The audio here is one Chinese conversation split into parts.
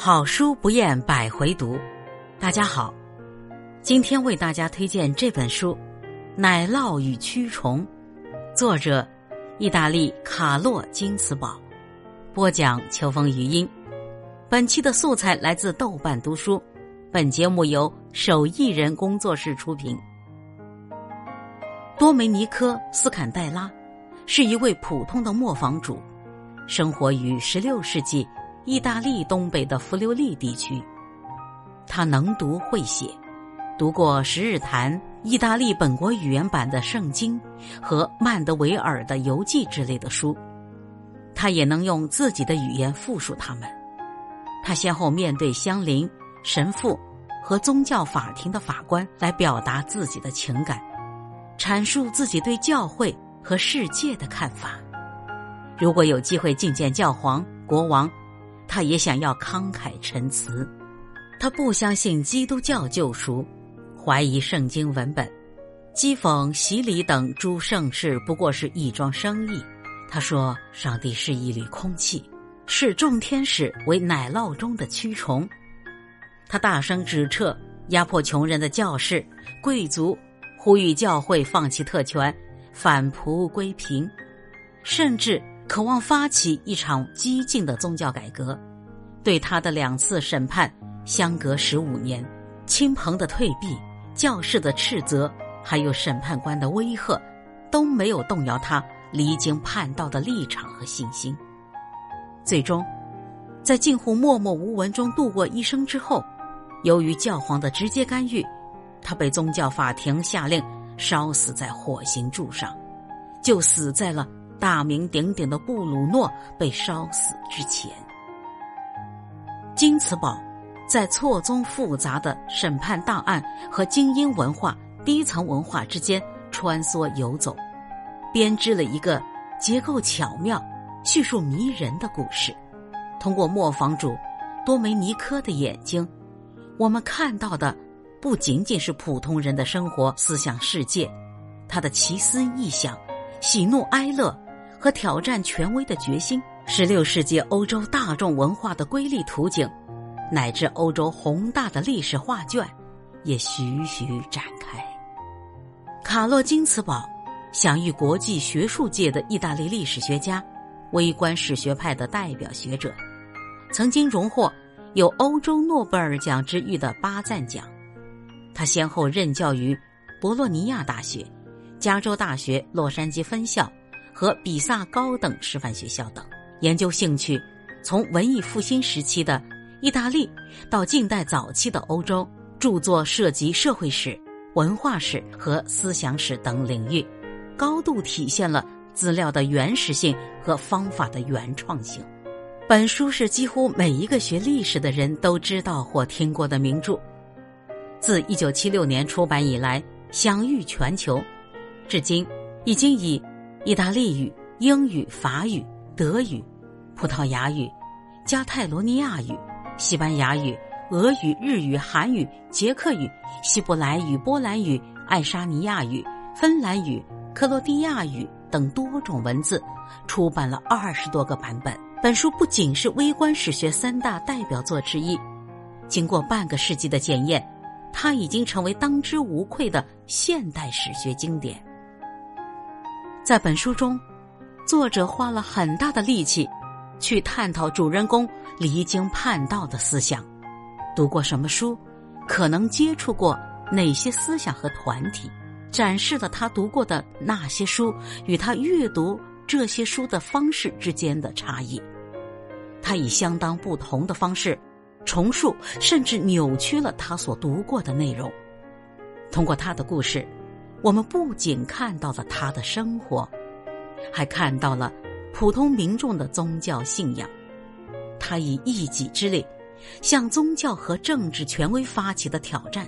好书不厌百回读，大家好，今天为大家推荐这本书《奶酪与蛆虫》，作者意大利卡洛金茨堡，播讲秋风余音。本期的素材来自豆瓣读书，本节目由手艺人工作室出品。多梅尼科·斯坎代拉是一位普通的磨坊主。生活于十六世纪意大利东北的弗留利地区，他能读会写，读过《十日谈》意大利本国语言版的圣经和曼德维尔的游记之类的书，他也能用自己的语言复述他们。他先后面对乡邻、神父和宗教法庭的法官来表达自己的情感，阐述自己对教会和世界的看法。如果有机会觐见教皇、国王，他也想要慷慨陈词。他不相信基督教救赎，怀疑圣经文本，讥讽洗礼等诸盛事不过是一桩生意。他说：“上帝是一缕空气，视众天使为奶酪中的蛆虫。”他大声指斥压迫穷人的教士、贵族，呼吁教会放弃特权，返璞归平，甚至。渴望发起一场激进的宗教改革，对他的两次审判相隔十五年，亲朋的退避、教士的斥责，还有审判官的威吓，都没有动摇他离经叛道的立场和信心。最终，在近乎默默无闻中度过一生之后，由于教皇的直接干预，他被宗教法庭下令烧死在火刑柱上，就死在了。大名鼎鼎的布鲁诺被烧死之前，金茨堡在错综复杂的审判档案和精英文化、低层文化之间穿梭游走，编织了一个结构巧妙、叙述迷人的故事。通过磨坊主多梅尼科的眼睛，我们看到的不仅仅是普通人的生活、思想世界，他的奇思异想、喜怒哀乐。和挑战权威的决心，十六世纪欧洲大众文化的瑰丽图景，乃至欧洲宏大的历史画卷，也徐徐展开。卡洛金茨堡，享誉国际学术界的意大利历史学家，微观史学派的代表学者，曾经荣获有欧洲诺贝尔奖之誉的巴赞奖。他先后任教于博洛尼亚大学、加州大学洛杉矶分校。和比萨高等师范学校等研究兴趣，从文艺复兴时期的意大利到近代早期的欧洲，著作涉及社会史、文化史和思想史等领域，高度体现了资料的原始性和方法的原创性。本书是几乎每一个学历史的人都知道或听过的名著，自一九七六年出版以来享誉全球，至今已经以。意大利语、英语、法语、德语、葡萄牙语、加泰罗尼亚语、西班牙语、俄语、日语、韩语、捷克语、希伯来语、波兰语、爱沙尼亚语、芬兰语、克罗地亚语等多种文字，出版了二十多个版本。本书不仅是微观史学三大代表作之一，经过半个世纪的检验，它已经成为当之无愧的现代史学经典。在本书中，作者花了很大的力气，去探讨主人公离经叛道的思想。读过什么书，可能接触过哪些思想和团体，展示了他读过的那些书与他阅读这些书的方式之间的差异。他以相当不同的方式，重述甚至扭曲了他所读过的内容。通过他的故事。我们不仅看到了他的生活，还看到了普通民众的宗教信仰。他以一己之力向宗教和政治权威发起的挑战，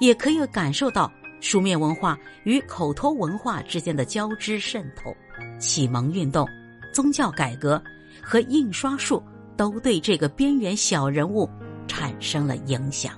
也可以感受到书面文化与口头文化之间的交织渗透。启蒙运动、宗教改革和印刷术都对这个边缘小人物产生了影响。